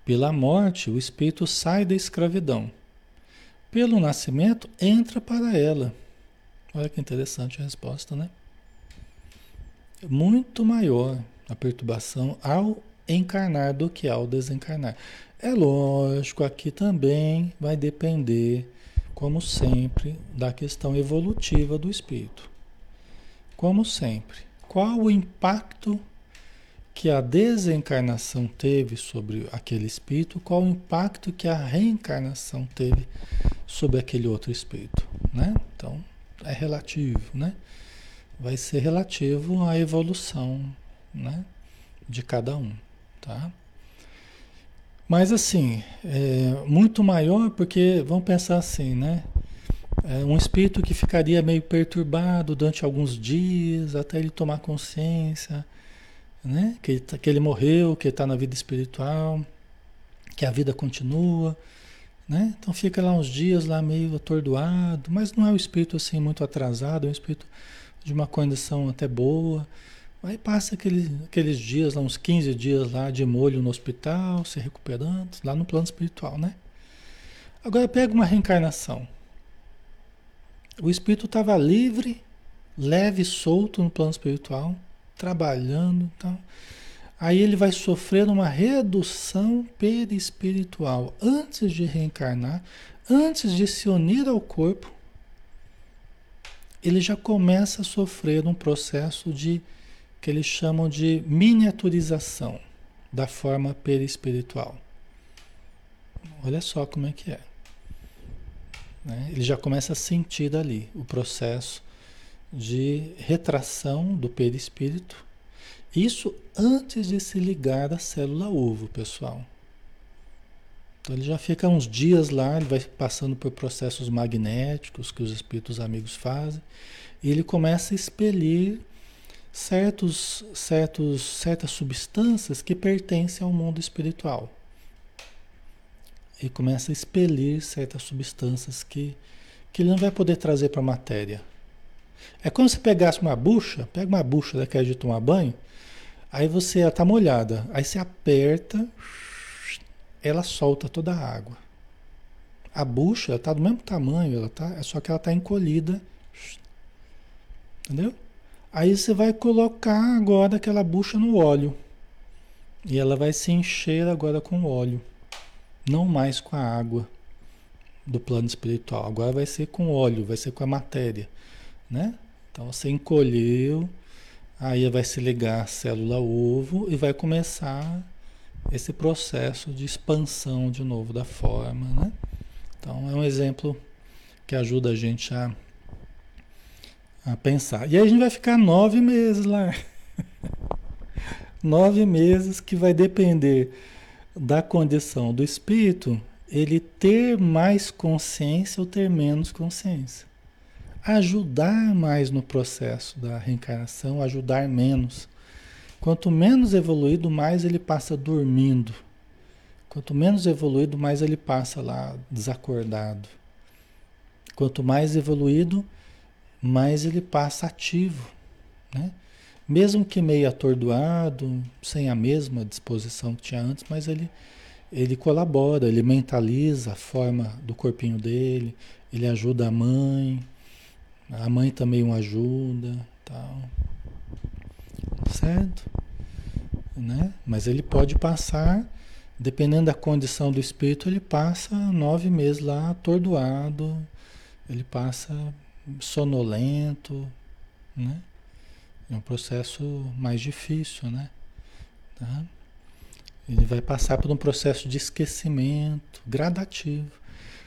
Pela morte, o espírito sai da escravidão pelo nascimento, entra para ela. Olha que interessante a resposta, né? Muito maior a perturbação ao encarnar do que ao desencarnar. É lógico, aqui também vai depender, como sempre, da questão evolutiva do espírito. Como sempre, qual o impacto que a desencarnação teve sobre aquele espírito, qual o impacto que a reencarnação teve sobre aquele outro espírito, né? Então, é relativo, né? Vai ser relativo à evolução, né? De cada um, tá? Mas assim, é muito maior porque, vamos pensar assim, né? É um espírito que ficaria meio perturbado durante alguns dias, até ele tomar consciência, né? Que ele, tá, que ele morreu, que está na vida espiritual, que a vida continua, né? Então fica lá uns dias lá meio atordoado, mas não é um espírito assim muito atrasado, é um espírito de uma condição até boa. Aí passa aquele, aqueles dias, lá, uns 15 dias lá de molho no hospital, se recuperando, lá no plano espiritual, né? Agora pega uma reencarnação. O espírito estava livre, leve, solto no plano espiritual, trabalhando, então. Aí ele vai sofrer uma redução perispiritual antes de reencarnar, antes de se unir ao corpo. Ele já começa a sofrer um processo de que eles chamam de miniaturização da forma perispiritual. Olha só como é que é. Né? Ele já começa a sentir ali o processo de retração do perispírito isso antes de se ligar à célula ovo, pessoal. Então ele já fica uns dias lá, ele vai passando por processos magnéticos que os espíritos amigos fazem, e ele começa a expelir certos, certos, certas substâncias que pertencem ao mundo espiritual. E começa a expelir certas substâncias que, que ele não vai poder trazer para a matéria. É como se pegasse uma bucha, pega uma bucha daquela de tomar banho, Aí você está molhada, aí você aperta, ela solta toda a água. A bucha está do mesmo tamanho, ela tá, só que ela está encolhida. Entendeu? Aí você vai colocar agora aquela bucha no óleo. E ela vai se encher agora com óleo. Não mais com a água do plano espiritual. Agora vai ser com óleo, vai ser com a matéria. Né? Então você encolheu, aí vai se ligar a célula ovo e vai começar esse processo de expansão de novo da forma. Né? Então é um exemplo que ajuda a gente a a pensar. E aí a gente vai ficar nove meses lá. [laughs] nove meses que vai depender da condição do espírito, ele ter mais consciência ou ter menos consciência. Ajudar mais no processo da reencarnação, ajudar menos. Quanto menos evoluído, mais ele passa dormindo. Quanto menos evoluído, mais ele passa lá desacordado. Quanto mais evoluído, mais ele passa ativo, né? Mesmo que meio atordoado, sem a mesma disposição que tinha antes, mas ele, ele colabora, ele mentaliza a forma do corpinho dele, ele ajuda a mãe, a mãe também o ajuda, tal. Certo? Né? Mas ele pode passar, dependendo da condição do espírito, ele passa nove meses lá atordoado, ele passa sonolento, né? É um processo mais difícil, né? Tá? Ele vai passar por um processo de esquecimento gradativo.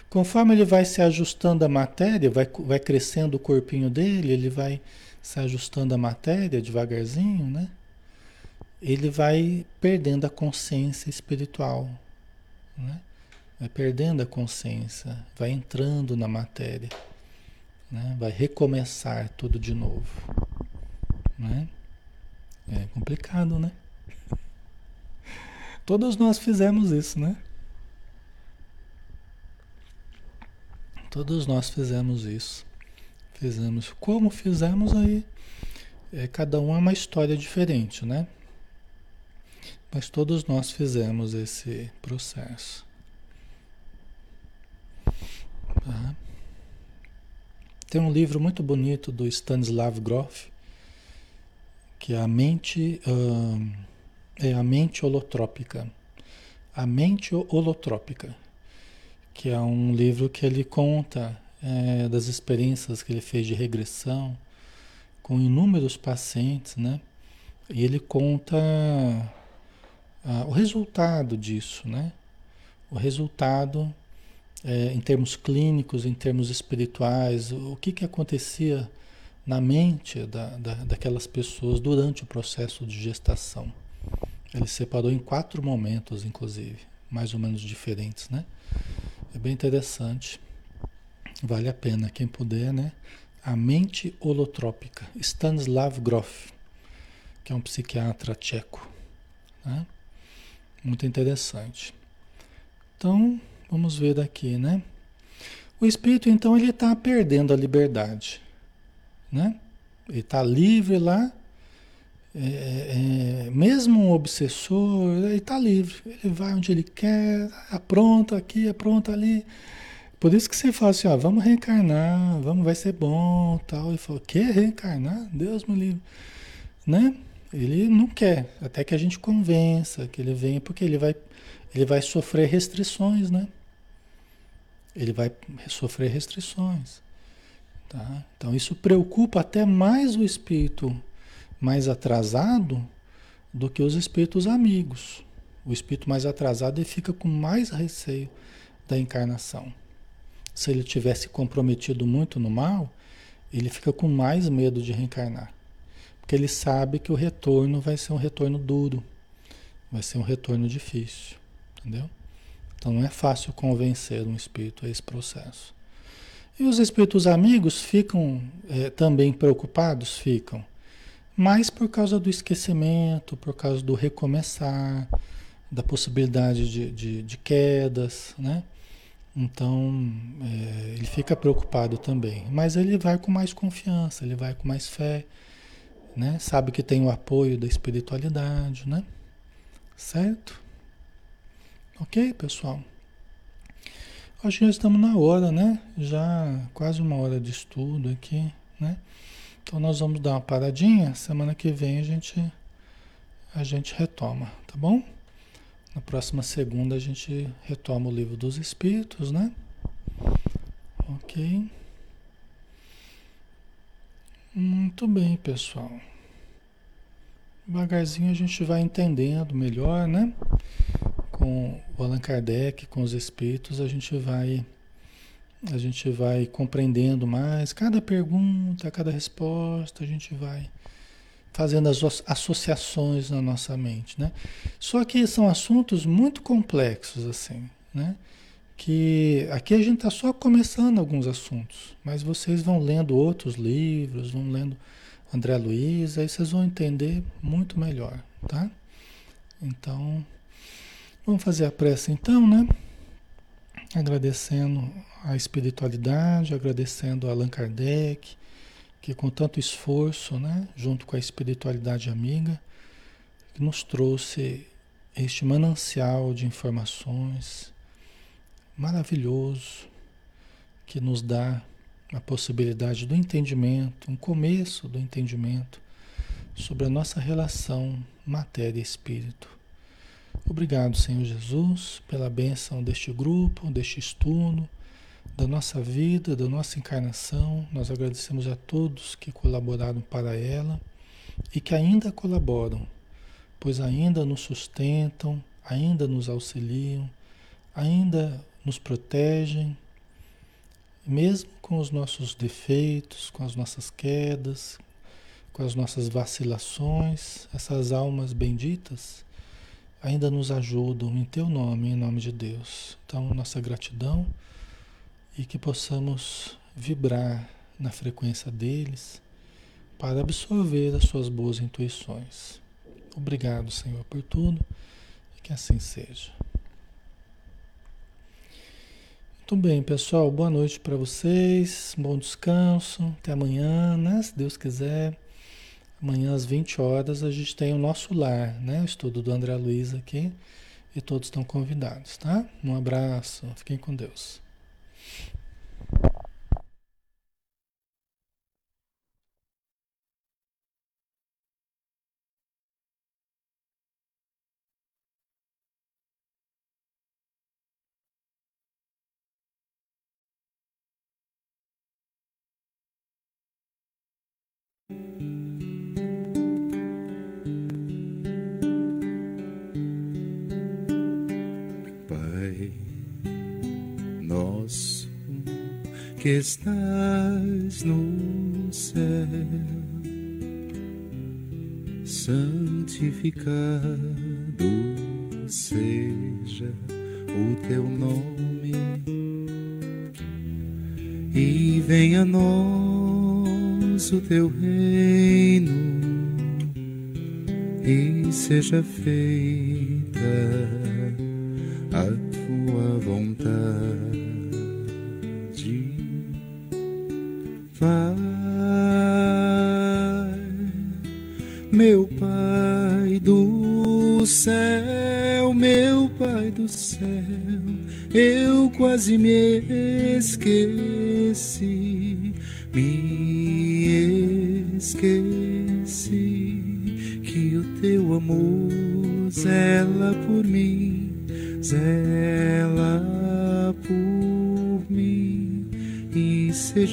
Conforme ele vai se ajustando à matéria, vai, vai crescendo o corpinho dele, ele vai se ajustando à matéria devagarzinho, né? Ele vai perdendo a consciência espiritual, né? Vai perdendo a consciência, vai entrando na matéria né? vai recomeçar tudo de novo. Né? É complicado, né? [laughs] Todos nós fizemos isso, né? Todos nós fizemos isso. Fizemos. Como fizemos aí? É, cada um é uma história diferente, né? Mas todos nós fizemos esse processo. Tá? Tem um livro muito bonito do Stanislav Grof, que é a mente, é a mente holotrópica. A mente holotrópica, que é um livro que ele conta é, das experiências que ele fez de regressão com inúmeros pacientes, né? E ele conta uh, o resultado disso, né? O resultado é, em termos clínicos, em termos espirituais, o que, que acontecia na mente da, da, daquelas pessoas durante o processo de gestação. Ele separou em quatro momentos, inclusive, mais ou menos diferentes, né? É bem interessante. Vale a pena, quem puder, né? A mente holotrópica, Stanislav Grof, que é um psiquiatra tcheco. Né? Muito interessante. Então, Vamos ver daqui, né? O espírito, então, ele está perdendo a liberdade, né? Ele está livre lá, é, é, mesmo um obsessor, ele está livre. Ele vai onde ele quer, apronta aqui, apronta ali. Por isso que você fala assim, ó, vamos reencarnar, vamos, vai ser bom, tal. Ele falou, que reencarnar? Deus me livre, né? Ele não quer, até que a gente convença que ele venha, porque ele vai, ele vai sofrer restrições, né? Ele vai sofrer restrições. Tá? Então isso preocupa até mais o espírito mais atrasado do que os espíritos amigos. O espírito mais atrasado ele fica com mais receio da encarnação. Se ele tivesse comprometido muito no mal, ele fica com mais medo de reencarnar. Porque ele sabe que o retorno vai ser um retorno duro, vai ser um retorno difícil. Entendeu? Então não é fácil convencer um espírito a esse processo. E os espíritos amigos ficam é, também preocupados? Ficam. Mas por causa do esquecimento, por causa do recomeçar, da possibilidade de, de, de quedas, né? Então é, ele fica preocupado também. Mas ele vai com mais confiança, ele vai com mais fé, né? Sabe que tem o apoio da espiritualidade, né? Certo? Ok? Pessoal? Acho que já estamos na hora, né? Já quase uma hora de estudo aqui, né? Então nós vamos dar uma paradinha. Semana que vem a gente a gente retoma, tá bom? Na próxima segunda a gente retoma o livro dos Espíritos, né? Ok. Muito bem, pessoal. Devagarzinho a gente vai entendendo melhor, né? Com o Allan Kardec, com os espíritos, a gente vai a gente vai compreendendo mais cada pergunta, cada resposta, a gente vai fazendo as associações na nossa mente, né? Só que são assuntos muito complexos assim, né? Que aqui a gente está só começando alguns assuntos, mas vocês vão lendo outros livros, vão lendo André Luiz, aí vocês vão entender muito melhor, tá? Então, vamos fazer a prece então, né? Agradecendo a espiritualidade, agradecendo a Allan Kardec, que com tanto esforço, né, junto com a espiritualidade amiga, nos trouxe este manancial de informações maravilhoso que nos dá a possibilidade do entendimento, um começo do entendimento sobre a nossa relação matéria-espírito. Obrigado, Senhor Jesus, pela bênção deste grupo, deste estudo, da nossa vida, da nossa encarnação. Nós agradecemos a todos que colaboraram para ela e que ainda colaboram, pois ainda nos sustentam, ainda nos auxiliam, ainda nos protegem, mesmo com os nossos defeitos, com as nossas quedas, com as nossas vacilações, essas almas benditas ainda nos ajudam em teu nome, em nome de Deus. Então, nossa gratidão e que possamos vibrar na frequência deles para absorver as suas boas intuições. Obrigado, Senhor, por tudo e que assim seja. Muito bem, pessoal. Boa noite para vocês. Bom descanso. Até amanhã, né? Se Deus quiser. Amanhã às 20 horas a gente tem o nosso lar, né? O estudo do André Luiz aqui. E todos estão convidados, tá? Um abraço. Fiquem com Deus. Que estás no céu, santificado seja o teu nome, e venha a nós o teu reino, e seja feita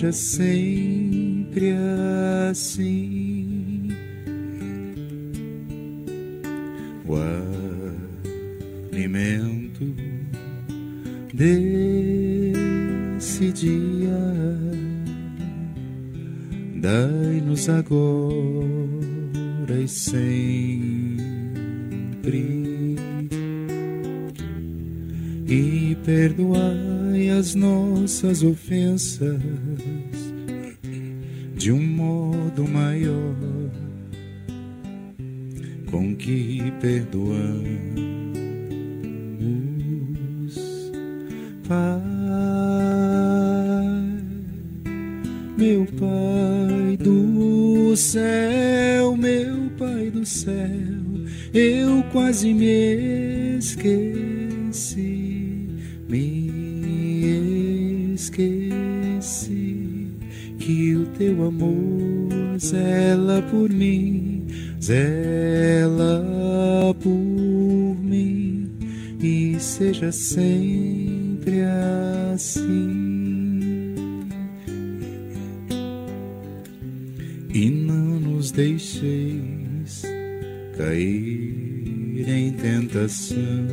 seja sempre assim. O alimento desse dia dai-nos agora e sempre e as nossas ofensas de um modo maior com que perdoamos, Pai, meu Pai do céu, meu Pai do céu, eu quase me esqueci, amor zela por mim, zela por mim e seja sempre assim. E não nos deixeis cair em tentação,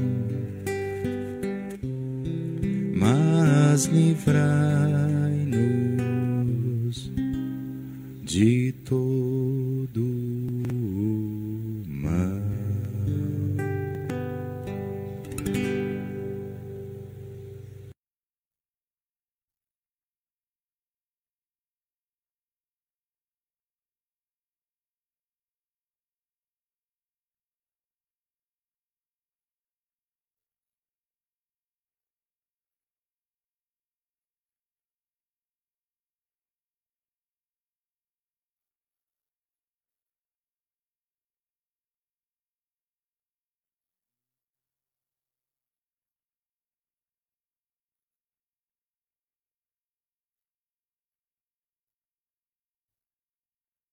mas livrai-nos